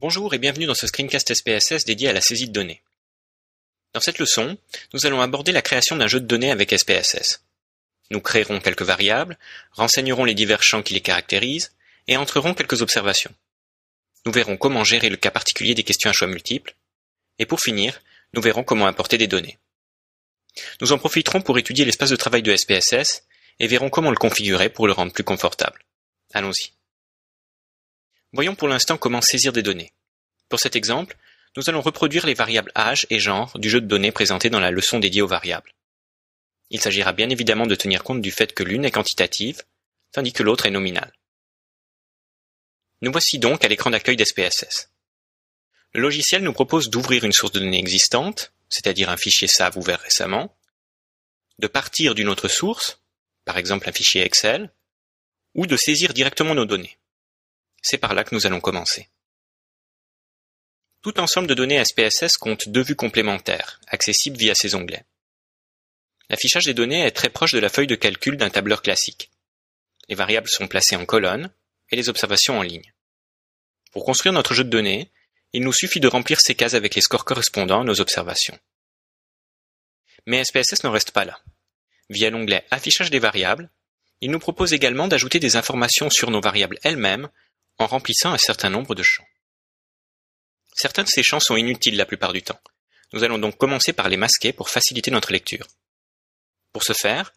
Bonjour et bienvenue dans ce screencast SPSS dédié à la saisie de données. Dans cette leçon, nous allons aborder la création d'un jeu de données avec SPSS. Nous créerons quelques variables, renseignerons les divers champs qui les caractérisent et entrerons quelques observations. Nous verrons comment gérer le cas particulier des questions à choix multiples. Et pour finir, nous verrons comment importer des données. Nous en profiterons pour étudier l'espace de travail de SPSS et verrons comment le configurer pour le rendre plus confortable. Allons-y. Voyons pour l'instant comment saisir des données. Pour cet exemple, nous allons reproduire les variables âge et genre du jeu de données présenté dans la leçon dédiée aux variables. Il s'agira bien évidemment de tenir compte du fait que l'une est quantitative, tandis que l'autre est nominale. Nous voici donc à l'écran d'accueil d'SPSS. Le logiciel nous propose d'ouvrir une source de données existante, c'est-à-dire un fichier SAV ouvert récemment, de partir d'une autre source, par exemple un fichier Excel, ou de saisir directement nos données. C'est par là que nous allons commencer. Tout ensemble de données SPSS compte deux vues complémentaires, accessibles via ces onglets. L'affichage des données est très proche de la feuille de calcul d'un tableur classique. Les variables sont placées en colonne et les observations en ligne. Pour construire notre jeu de données, il nous suffit de remplir ces cases avec les scores correspondant à nos observations. Mais SPSS n'en reste pas là. Via l'onglet Affichage des variables, il nous propose également d'ajouter des informations sur nos variables elles-mêmes en remplissant un certain nombre de champs. Certains de ces champs sont inutiles la plupart du temps. Nous allons donc commencer par les masquer pour faciliter notre lecture. Pour ce faire,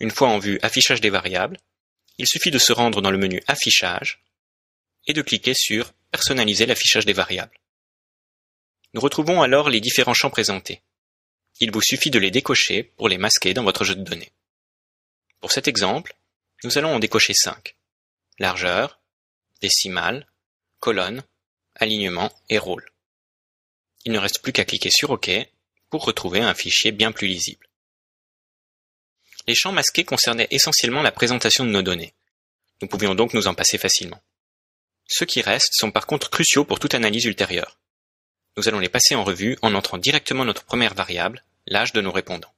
une fois en vue Affichage des variables, il suffit de se rendre dans le menu Affichage et de cliquer sur Personnaliser l'affichage des variables. Nous retrouvons alors les différents champs présentés. Il vous suffit de les décocher pour les masquer dans votre jeu de données. Pour cet exemple, nous allons en décocher 5. Largeur, décimale, colonne, alignement et rôle. Il ne reste plus qu'à cliquer sur OK pour retrouver un fichier bien plus lisible. Les champs masqués concernaient essentiellement la présentation de nos données. Nous pouvions donc nous en passer facilement. Ceux qui restent sont par contre cruciaux pour toute analyse ultérieure. Nous allons les passer en revue en entrant directement notre première variable, l'âge de nos répondants.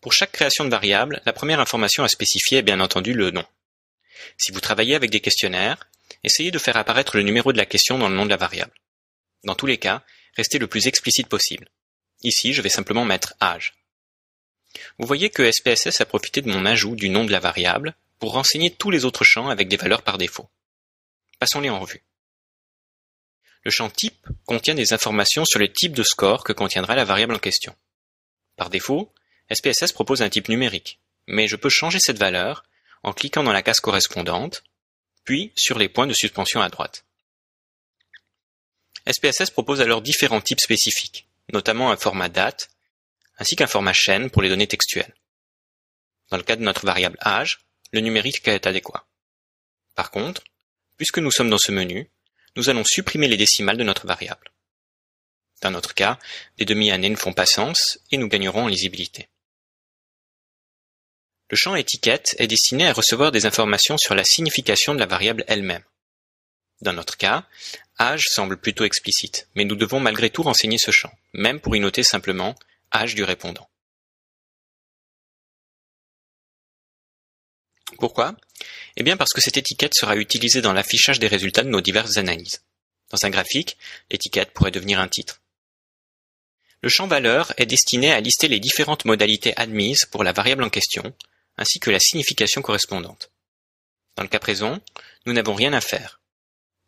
Pour chaque création de variable, la première information à spécifier est bien entendu le nom. Si vous travaillez avec des questionnaires, essayez de faire apparaître le numéro de la question dans le nom de la variable. Dans tous les cas, restez le plus explicite possible. Ici, je vais simplement mettre âge. Vous voyez que SPSS a profité de mon ajout du nom de la variable pour renseigner tous les autres champs avec des valeurs par défaut. Passons-les en revue. Le champ type contient des informations sur le type de score que contiendra la variable en question. Par défaut, SPSS propose un type numérique, mais je peux changer cette valeur en cliquant dans la case correspondante, puis sur les points de suspension à droite. SPSS propose alors différents types spécifiques, notamment un format date, ainsi qu'un format chaîne pour les données textuelles. Dans le cas de notre variable âge, le numérique est adéquat. Par contre, puisque nous sommes dans ce menu, nous allons supprimer les décimales de notre variable. Dans notre cas, les demi-années ne font pas sens et nous gagnerons en lisibilité. Le champ étiquette est destiné à recevoir des informations sur la signification de la variable elle-même. Dans notre cas, âge semble plutôt explicite, mais nous devons malgré tout renseigner ce champ, même pour y noter simplement âge du répondant. Pourquoi? Eh bien parce que cette étiquette sera utilisée dans l'affichage des résultats de nos diverses analyses. Dans un graphique, l'étiquette pourrait devenir un titre. Le champ valeur est destiné à lister les différentes modalités admises pour la variable en question, ainsi que la signification correspondante. Dans le cas présent, nous n'avons rien à faire.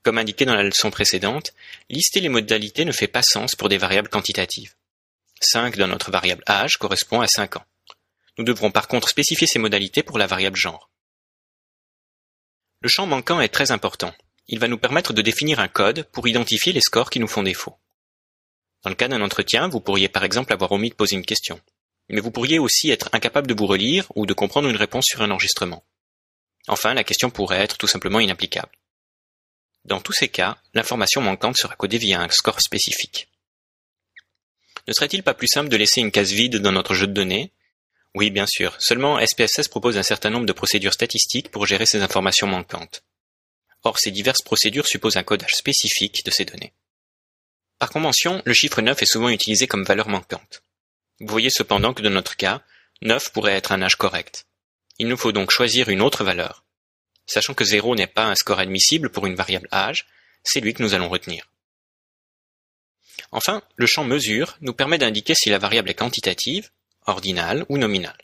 Comme indiqué dans la leçon précédente, lister les modalités ne fait pas sens pour des variables quantitatives. 5 dans notre variable âge correspond à 5 ans. Nous devrons par contre spécifier ces modalités pour la variable genre. Le champ manquant est très important. Il va nous permettre de définir un code pour identifier les scores qui nous font défaut. Dans le cas d'un entretien, vous pourriez par exemple avoir omis de poser une question mais vous pourriez aussi être incapable de vous relire ou de comprendre une réponse sur un enregistrement. Enfin, la question pourrait être tout simplement inapplicable. Dans tous ces cas, l'information manquante sera codée via un score spécifique. Ne serait-il pas plus simple de laisser une case vide dans notre jeu de données? Oui, bien sûr, seulement SPSS propose un certain nombre de procédures statistiques pour gérer ces informations manquantes. Or, ces diverses procédures supposent un codage spécifique de ces données. Par convention, le chiffre 9 est souvent utilisé comme valeur manquante. Vous voyez cependant que dans notre cas, 9 pourrait être un âge correct. Il nous faut donc choisir une autre valeur. Sachant que 0 n'est pas un score admissible pour une variable âge, c'est lui que nous allons retenir. Enfin, le champ mesure nous permet d'indiquer si la variable est quantitative, ordinale ou nominale.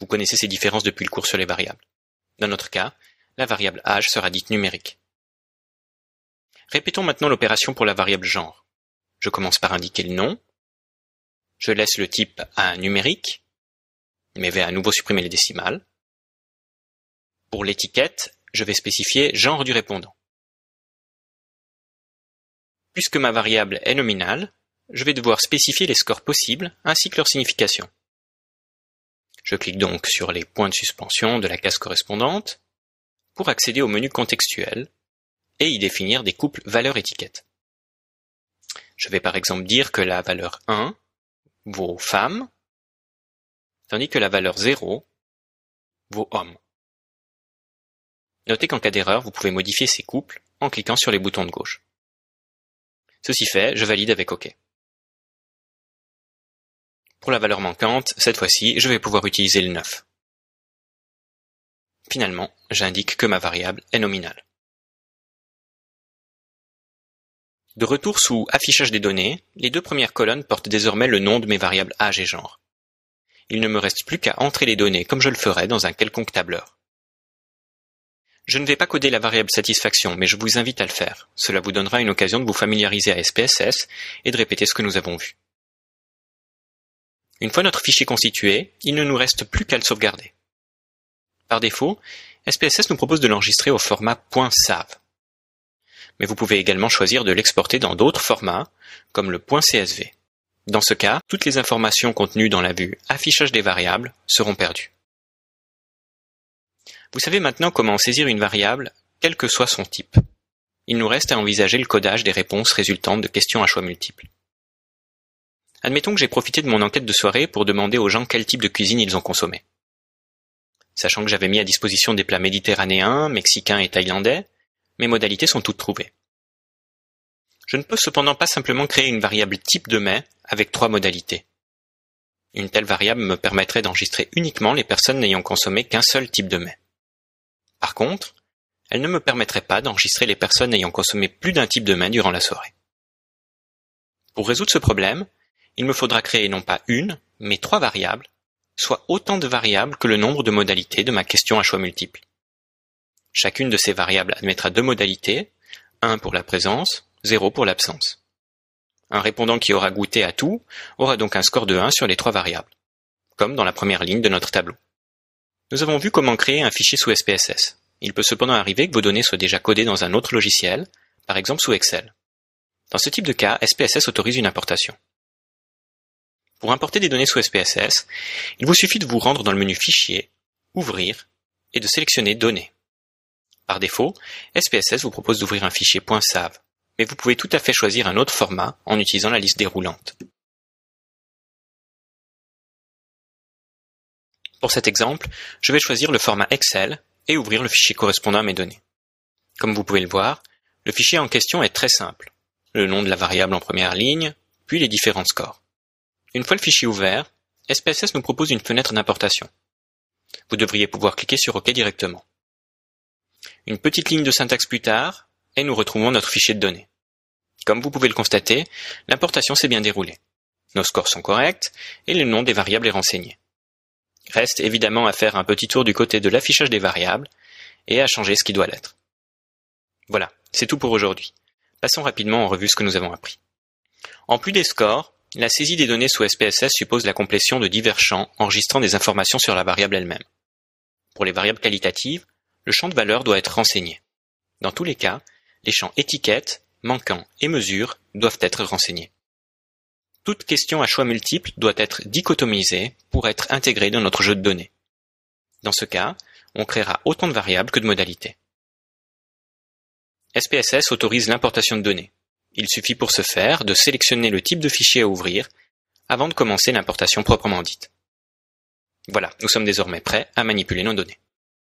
Vous connaissez ces différences depuis le cours sur les variables. Dans notre cas, la variable âge sera dite numérique. Répétons maintenant l'opération pour la variable genre. Je commence par indiquer le nom. Je laisse le type à un numérique, mais vais à nouveau supprimer les décimales. Pour l'étiquette, je vais spécifier genre du répondant. Puisque ma variable est nominale, je vais devoir spécifier les scores possibles ainsi que leur signification. Je clique donc sur les points de suspension de la case correspondante pour accéder au menu contextuel et y définir des couples valeur-étiquette. Je vais par exemple dire que la valeur 1 vaut femme, tandis que la valeur 0 vaut homme. Notez qu'en cas d'erreur, vous pouvez modifier ces couples en cliquant sur les boutons de gauche. Ceci fait, je valide avec OK. Pour la valeur manquante, cette fois-ci, je vais pouvoir utiliser le 9. Finalement, j'indique que ma variable est nominale. De retour sous Affichage des données, les deux premières colonnes portent désormais le nom de mes variables âge et genre. Il ne me reste plus qu'à entrer les données comme je le ferais dans un quelconque tableur. Je ne vais pas coder la variable satisfaction, mais je vous invite à le faire. Cela vous donnera une occasion de vous familiariser à SPSS et de répéter ce que nous avons vu. Une fois notre fichier constitué, il ne nous reste plus qu'à le sauvegarder. Par défaut, SPSS nous propose de l'enregistrer au format .sav. Mais vous pouvez également choisir de l'exporter dans d'autres formats, comme le .csv. Dans ce cas, toutes les informations contenues dans la vue Affichage des variables seront perdues. Vous savez maintenant comment saisir une variable, quel que soit son type. Il nous reste à envisager le codage des réponses résultantes de questions à choix multiples. Admettons que j'ai profité de mon enquête de soirée pour demander aux gens quel type de cuisine ils ont consommé. Sachant que j'avais mis à disposition des plats méditerranéens, mexicains et thaïlandais, mes modalités sont toutes trouvées. Je ne peux cependant pas simplement créer une variable type de mets avec trois modalités. Une telle variable me permettrait d'enregistrer uniquement les personnes n'ayant consommé qu'un seul type de mets. Par contre, elle ne me permettrait pas d'enregistrer les personnes ayant consommé plus d'un type de mets durant la soirée. Pour résoudre ce problème, il me faudra créer non pas une, mais trois variables, soit autant de variables que le nombre de modalités de ma question à choix multiples. Chacune de ces variables admettra deux modalités, 1 pour la présence, 0 pour l'absence. Un répondant qui aura goûté à tout aura donc un score de 1 sur les trois variables, comme dans la première ligne de notre tableau. Nous avons vu comment créer un fichier sous SPSS. Il peut cependant arriver que vos données soient déjà codées dans un autre logiciel, par exemple sous Excel. Dans ce type de cas, SPSS autorise une importation. Pour importer des données sous SPSS, il vous suffit de vous rendre dans le menu Fichier, Ouvrir et de sélectionner Données. Par défaut, SPSS vous propose d'ouvrir un fichier .sav, mais vous pouvez tout à fait choisir un autre format en utilisant la liste déroulante. Pour cet exemple, je vais choisir le format Excel et ouvrir le fichier correspondant à mes données. Comme vous pouvez le voir, le fichier en question est très simple. Le nom de la variable en première ligne, puis les différents scores. Une fois le fichier ouvert, SPSS nous propose une fenêtre d'importation. Vous devriez pouvoir cliquer sur OK directement. Une petite ligne de syntaxe plus tard, et nous retrouvons notre fichier de données. Comme vous pouvez le constater, l'importation s'est bien déroulée. Nos scores sont corrects, et le nom des variables est renseigné. Reste évidemment à faire un petit tour du côté de l'affichage des variables, et à changer ce qui doit l'être. Voilà, c'est tout pour aujourd'hui. Passons rapidement en revue ce que nous avons appris. En plus des scores, la saisie des données sous SPSS suppose la complétion de divers champs enregistrant des informations sur la variable elle-même. Pour les variables qualitatives, le champ de valeur doit être renseigné. Dans tous les cas, les champs étiquettes, manquants et mesures doivent être renseignés. Toute question à choix multiples doit être dichotomisée pour être intégrée dans notre jeu de données. Dans ce cas, on créera autant de variables que de modalités. SPSS autorise l'importation de données. Il suffit pour ce faire de sélectionner le type de fichier à ouvrir avant de commencer l'importation proprement dite. Voilà, nous sommes désormais prêts à manipuler nos données.